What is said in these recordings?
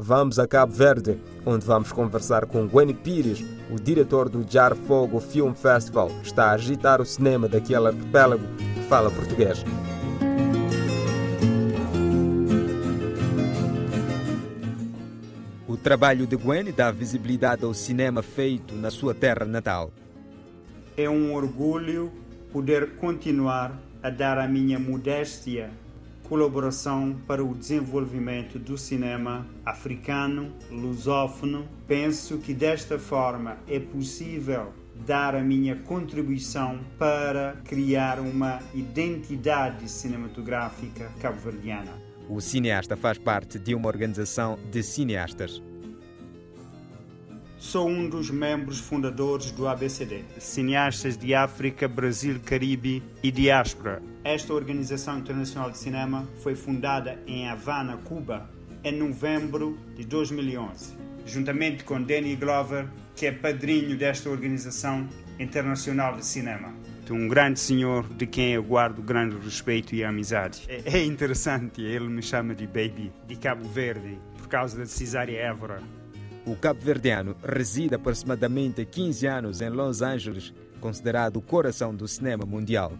vamos a Cabo Verde, onde vamos conversar com Gwen Pires, o diretor do Jar Fogo Film Festival, que está a agitar o cinema daquele arquipélago que fala português. O trabalho de Gwen dá visibilidade ao cinema feito na sua terra natal. É um orgulho poder continuar a dar a minha modéstia colaboração para o desenvolvimento do cinema africano, lusófono. Penso que desta forma é possível dar a minha contribuição para criar uma identidade cinematográfica cabo-verdiana. O cineasta faz parte de uma organização de cineastas. Sou um dos membros fundadores do ABCD, Cineastas de África, Brasil, Caribe e Diáspora. Esta organização internacional de cinema foi fundada em Havana, Cuba, em novembro de 2011, juntamente com Danny Glover, que é padrinho desta organização internacional de cinema. Um grande senhor de quem eu guardo grande respeito e amizade. É, é interessante, ele me chama de Baby, de Cabo Verde, por causa da Cesária Évora o cabo-verdiano reside aproximadamente 15 anos em Los Angeles, considerado o coração do cinema mundial.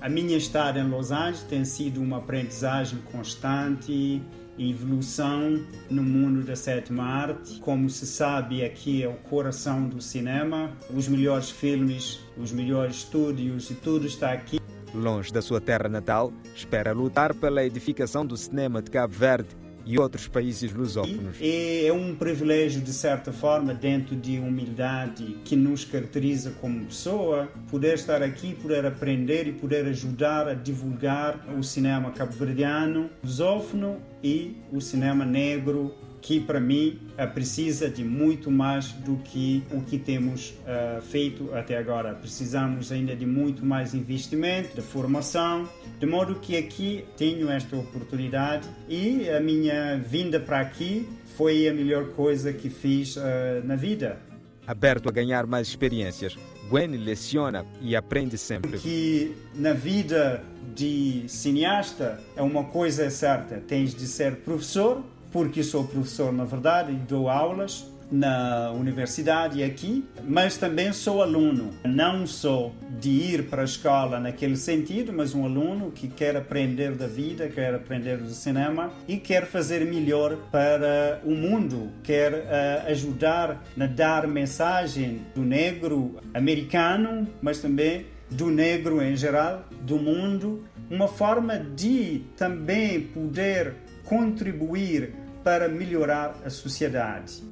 A minha estada em Los Angeles tem sido uma aprendizagem constante e evolução no mundo da sétima arte. Como se sabe, aqui é o coração do cinema. Os melhores filmes, os melhores estúdios e tudo está aqui. Longe da sua terra natal, espera lutar pela edificação do cinema de Cabo Verde e outros países lusófonos. É um privilégio, de certa forma, dentro de humildade que nos caracteriza como pessoa, poder estar aqui, poder aprender e poder ajudar a divulgar o cinema cabo-verdiano, lusófono e o cinema negro que para mim eh, precisa de muito mais do que o que temos uh, feito até agora. Precisamos ainda de muito mais investimento, de formação, de modo que aqui tenho esta oportunidade e a minha vinda para aqui foi a melhor coisa que fiz uh, na vida. Aberto a ganhar mais experiências, Gwen leciona e aprende sempre. Que na vida de cineasta é uma coisa certa: tens de ser professor porque sou professor, na verdade, e dou aulas na universidade aqui, mas também sou aluno. Não sou de ir para a escola naquele sentido, mas um aluno que quer aprender da vida, quer aprender do cinema e quer fazer melhor para o mundo, quer uh, ajudar a dar mensagem do negro americano, mas também do negro em geral, do mundo, uma forma de também poder contribuir para melhorar a sociedade.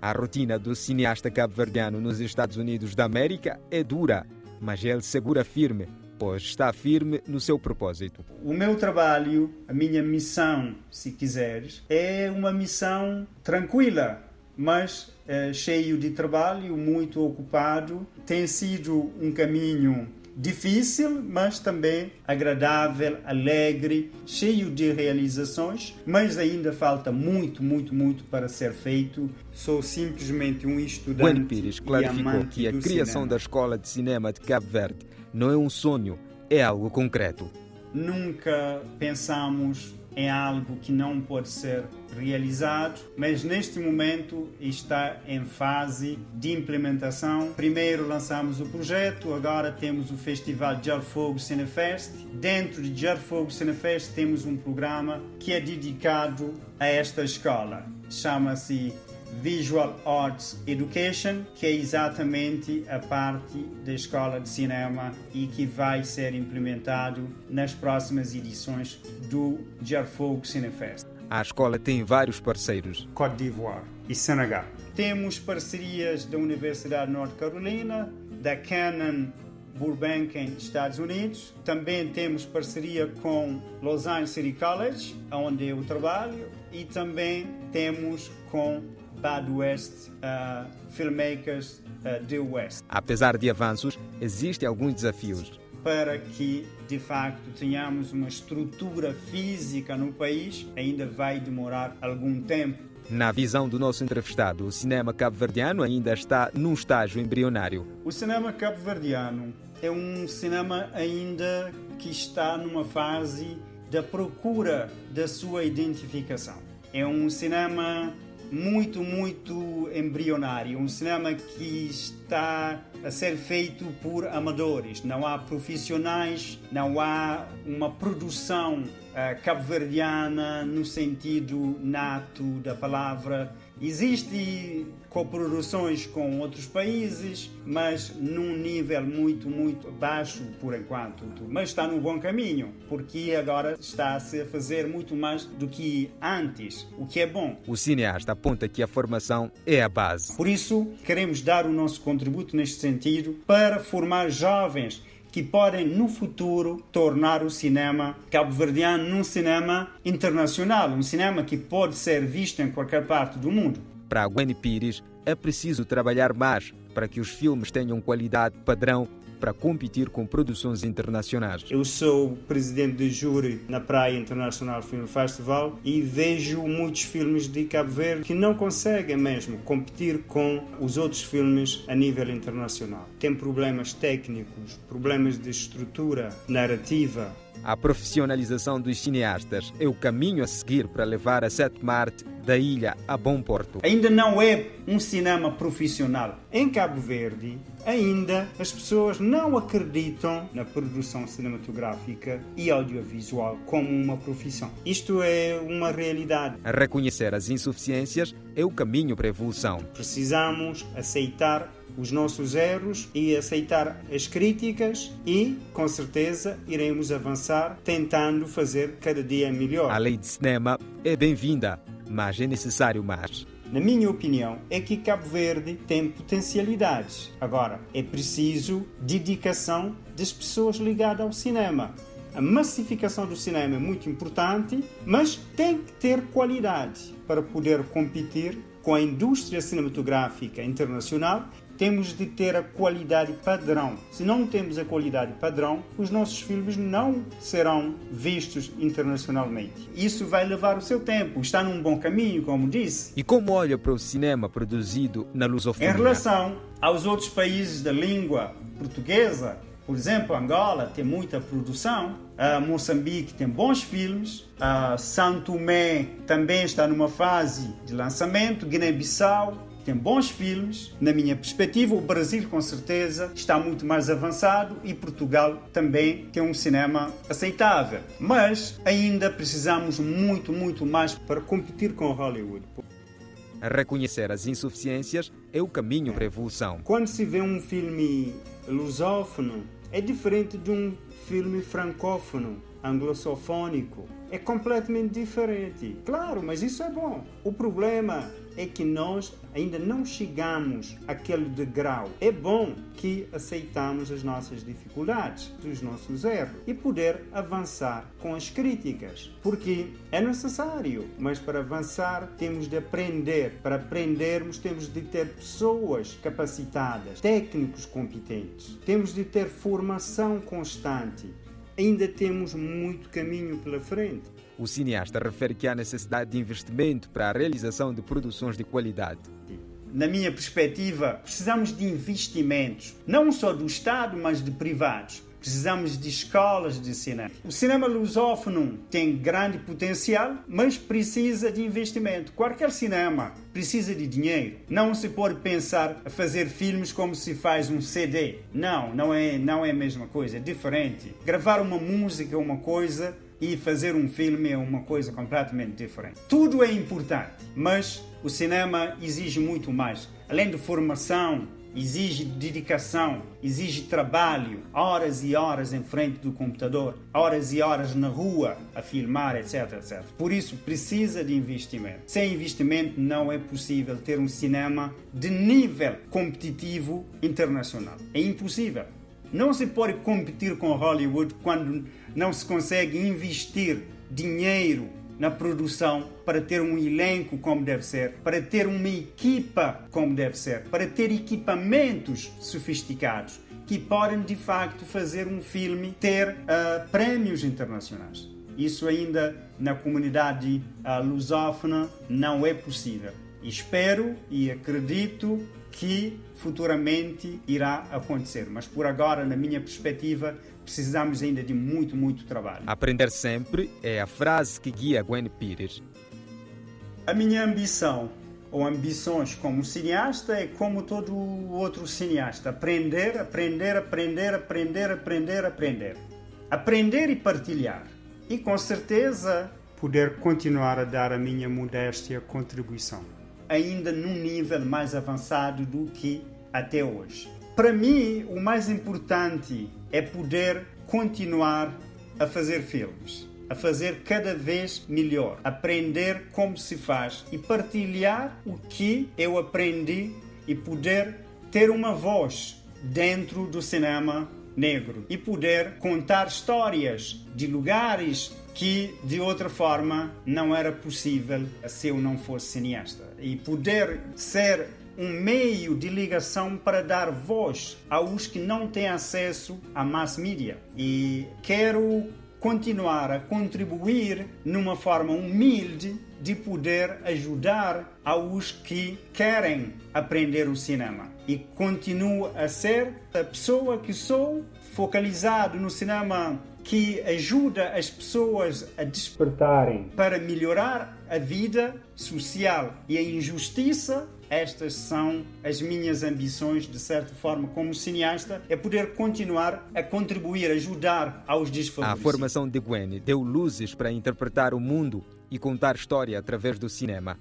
A rotina do cineasta cabo-verdiano nos Estados Unidos da América é dura, mas ele segura firme, pois está firme no seu propósito. O meu trabalho, a minha missão, se quiseres, é uma missão tranquila, mas é, cheio de trabalho, muito ocupado. Tem sido um caminho difícil, mas também agradável, alegre, cheio de realizações, mas ainda falta muito, muito, muito para ser feito. Sou simplesmente um estudante. Gwen Pires clarificou que a criação cinema. da Escola de Cinema de Cabo Verde não é um sonho, é algo concreto. Nunca pensamos em algo que não pode ser realizado, mas neste momento está em fase de implementação. Primeiro lançamos o projeto, agora temos o Festival Jarfogo Cinefest. Dentro de Jarfogo Cinefest temos um programa que é dedicado a esta escola. Chama-se Visual Arts Education, que é exatamente a parte da escola de cinema e que vai ser implementado nas próximas edições do Jarfogo Cinefest. A escola tem vários parceiros. Côte d'Ivoire e Senegal. Temos parcerias da Universidade de Norte Carolina, da Canon Burbank em Estados Unidos. Também temos parceria com Los Angeles City College, onde eu trabalho, e também temos com Bad West uh, Filmmakers uh, de West. Apesar de avanços, existem alguns desafios. Para que, de facto, tenhamos uma estrutura física no país, ainda vai demorar algum tempo. Na visão do nosso entrevistado, o cinema cabo-verdiano ainda está num estágio embrionário. O cinema cabo-verdiano é um cinema ainda que está numa fase da procura da sua identificação. é um cinema muito, muito embrionário, um cinema que está a ser feito por amadores. Não há profissionais, não há uma produção uh, cabo-verdiana no sentido nato da palavra. Existem coproduções com outros países, mas num nível muito, muito baixo por enquanto. Mas está no bom caminho, porque agora está-se a fazer muito mais do que antes, o que é bom. O cineasta aponta que a formação é a base. Por isso, queremos dar o nosso contributo neste sentido para formar jovens que podem no futuro tornar o cinema cabo-verdiano num cinema internacional, um cinema que pode ser visto em qualquer parte do mundo. Para Gwen Pires, é preciso trabalhar mais para que os filmes tenham qualidade padrão para competir com produções internacionais. Eu sou presidente de júri na Praia International Film Festival e vejo muitos filmes de Cabo Verde que não conseguem mesmo competir com os outros filmes a nível internacional. Tem problemas técnicos, problemas de estrutura narrativa, a profissionalização dos cineastas é o caminho a seguir para levar a sétima arte da ilha a bom porto. Ainda não é um cinema profissional. Em Cabo Verde, ainda as pessoas não acreditam na produção cinematográfica e audiovisual como uma profissão. Isto é uma realidade. Reconhecer as insuficiências é o caminho para a evolução. Precisamos aceitar os nossos erros e aceitar as críticas e, com certeza, iremos avançar tentando fazer cada dia melhor. A lei de cinema é bem-vinda, mas é necessário mais. Na minha opinião, é que Cabo Verde tem potencialidades. Agora, é preciso dedicação das pessoas ligadas ao cinema. A massificação do cinema é muito importante, mas tem que ter qualidade para poder competir com a indústria cinematográfica internacional temos de ter a qualidade padrão. Se não temos a qualidade padrão, os nossos filmes não serão vistos internacionalmente. Isso vai levar o seu tempo. Está num bom caminho, como disse. E como olha para o cinema produzido na lusofonia? Em relação aos outros países da língua portuguesa, por exemplo, Angola tem muita produção, uh, Moçambique tem bons filmes, uh, Santo Tomé também está numa fase de lançamento, Guiné-Bissau tem bons filmes. Na minha perspectiva, o Brasil com certeza está muito mais avançado e Portugal também tem um cinema aceitável. Mas ainda precisamos muito, muito mais para competir com Hollywood. Reconhecer as insuficiências é o caminho para a evolução. Quando se vê um filme lusófono, é diferente de um filme francófono, anglosofônico. É completamente diferente. Claro, mas isso é bom. O problema é que nós ainda não chegamos àquele degrau. É bom que aceitamos as nossas dificuldades, os nossos erros e poder avançar com as críticas, porque é necessário, mas para avançar temos de aprender. Para aprendermos temos de ter pessoas capacitadas, técnicos competentes. Temos de ter formação constante. Ainda temos muito caminho pela frente. O cineasta refere que há necessidade de investimento para a realização de produções de qualidade. Na minha perspectiva, precisamos de investimentos, não só do Estado, mas de privados. Precisamos de escolas de cinema. O cinema lusófono tem grande potencial, mas precisa de investimento. Qualquer cinema precisa de dinheiro. Não se pode pensar a fazer filmes como se faz um CD. Não, não é, não é a mesma coisa, é diferente. Gravar uma música é uma coisa, e fazer um filme é uma coisa completamente diferente. Tudo é importante, mas o cinema exige muito mais. Além de formação, exige dedicação, exige trabalho, horas e horas em frente do computador, horas e horas na rua a filmar, etc, etc. Por isso precisa de investimento. Sem investimento não é possível ter um cinema de nível competitivo internacional. É impossível. Não se pode competir com Hollywood quando não se consegue investir dinheiro na produção para ter um elenco como deve ser, para ter uma equipa como deve ser, para ter equipamentos sofisticados que podem de facto fazer um filme ter uh, prémios internacionais. Isso ainda na comunidade uh, lusófona não é possível. Espero e acredito que futuramente irá acontecer, mas por agora, na minha perspectiva, precisamos ainda de muito, muito trabalho. Aprender sempre é a frase que guia Gwen Pires. A minha ambição ou ambições como cineasta é como todo outro cineasta: aprender, aprender, aprender, aprender, aprender, aprender. Aprender e partilhar. E com certeza poder continuar a dar a minha modéstia contribuição, ainda num nível mais avançado do que até hoje. Para mim, o mais importante é poder continuar a fazer filmes a fazer cada vez melhor, aprender como se faz e partilhar o que eu aprendi e poder ter uma voz dentro do cinema negro e poder contar histórias de lugares que de outra forma não era possível se eu não fosse cineasta. E poder ser um meio de ligação para dar voz aos que não têm acesso à mass media. E quero continuar a contribuir numa forma humilde de poder ajudar aos que querem aprender o cinema. E continuo a ser a pessoa que sou, focalizado no cinema que ajuda as pessoas a despertarem para melhorar a vida social e a injustiça estas são as minhas ambições, de certa forma, como cineasta, é poder continuar a contribuir, ajudar aos desfavorecidos. A formação de Gwen deu luzes para interpretar o mundo e contar história através do cinema.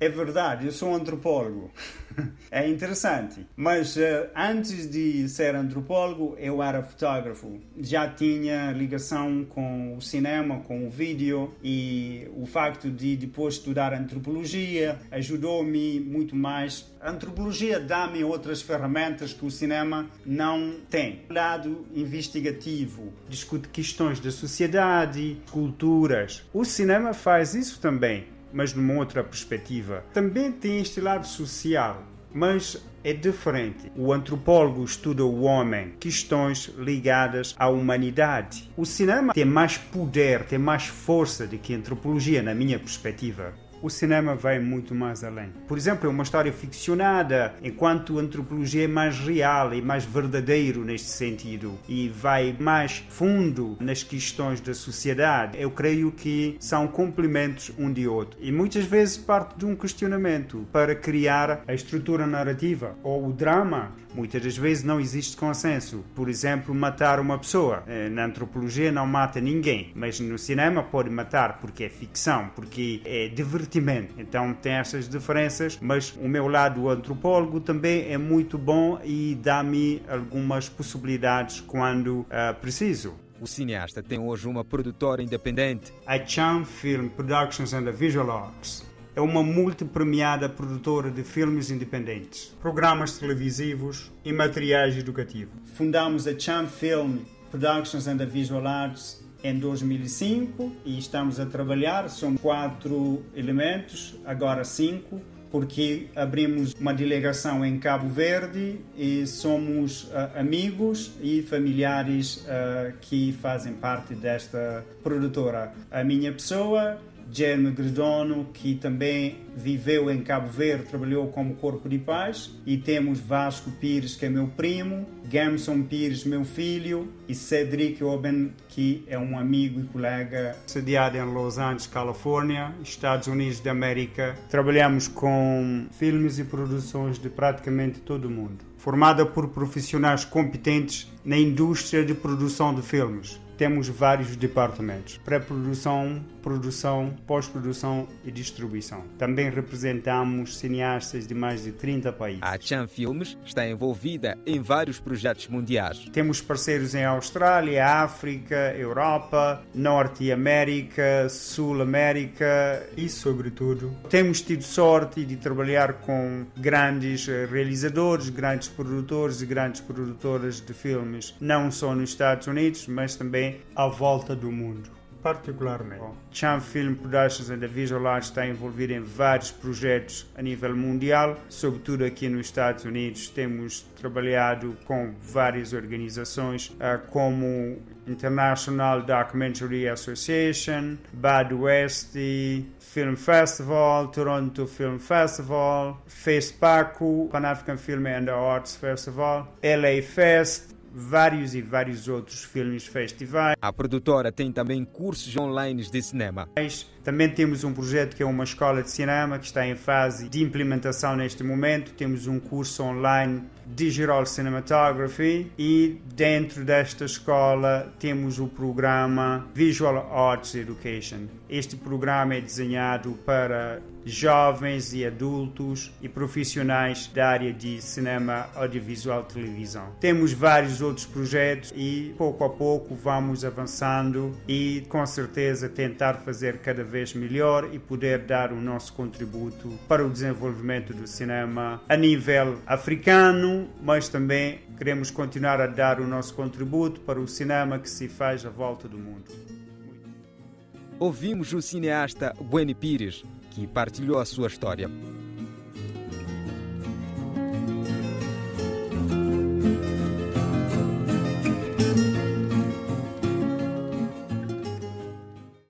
É verdade, eu sou antropólogo. é interessante. Mas uh, antes de ser antropólogo, eu era fotógrafo. Já tinha ligação com o cinema, com o vídeo e o facto de depois estudar antropologia ajudou-me muito mais. A antropologia dá-me outras ferramentas que o cinema não tem. Lado investigativo discute questões da sociedade, culturas. O cinema faz isso também mas numa outra perspectiva. Também tem este lado social, mas é diferente. O antropólogo estuda o homem, questões ligadas à humanidade. O cinema tem mais poder, tem mais força do que a antropologia, na minha perspectiva o cinema vai muito mais além. Por exemplo, é uma história ficcionada, enquanto a antropologia é mais real e mais verdadeiro neste sentido e vai mais fundo nas questões da sociedade. Eu creio que são complementos um de outro e muitas vezes parte de um questionamento para criar a estrutura narrativa ou o drama. Muitas das vezes não existe consenso. Por exemplo, matar uma pessoa. Eh, na antropologia não mata ninguém, mas no cinema pode matar porque é ficção, porque é divertimento. Então tem essas diferenças, mas o meu lado antropólogo também é muito bom e dá-me algumas possibilidades quando uh, preciso. O cineasta tem hoje uma produtora independente. A Chan Film Productions and Visual Arts é uma multipremiada produtora de filmes independentes, programas televisivos e materiais educativos. Fundamos a Chan Film Productions and Visual Arts em 2005 e estamos a trabalhar. São quatro elementos, agora cinco, porque abrimos uma delegação em Cabo Verde e somos uh, amigos e familiares uh, que fazem parte desta produtora. A minha pessoa Jeremy Gredono, que também viveu em Cabo Verde, trabalhou como Corpo de Paz, e temos Vasco Pires, que é meu primo, Gamson Pires, meu filho, e Cedric Oben, que é um amigo e colega, sediado em Los Angeles, Califórnia, Estados Unidos da América. Trabalhamos com filmes e produções de praticamente todo o mundo, formada por profissionais competentes na indústria de produção de filmes temos vários departamentos: pré-produção, produção, pós-produção e distribuição. Também representamos cineastas de mais de 30 países. A Chan Filmes está envolvida em vários projetos mundiais. Temos parceiros em Austrália, África, Europa, Norte América, Sul América e, sobretudo, temos tido sorte de trabalhar com grandes realizadores, grandes produtores e grandes produtoras de filmes, não só nos Estados Unidos, mas também à volta do mundo. Particularmente, Chan Film Productions and the Visual Arts está envolvido em vários projetos a nível mundial, sobretudo aqui nos Estados Unidos. Temos trabalhado com várias organizações, ah, como International Documentary Association, Bad West Film Festival, Toronto Film Festival, FESPACO, Pan African Film and Arts Festival, LA Fest, vários e vários outros filmes festivais. A produtora tem também cursos online de cinema. Também temos um projeto que é uma escola de cinema que está em fase de implementação neste momento. Temos um curso online Digital Cinematography e dentro desta escola temos o programa Visual Arts Education. Este programa é desenhado para jovens e adultos e profissionais da área de cinema, audiovisual, televisão. Temos vários outros projetos e pouco a pouco vamos avançando e com certeza tentar fazer cada vez melhor e poder dar o nosso contributo para o desenvolvimento do cinema a nível africano, mas também queremos continuar a dar o nosso contributo para o cinema que se faz à volta do mundo. Ouvimos o cineasta Bueni Pires, que partilhou a sua história.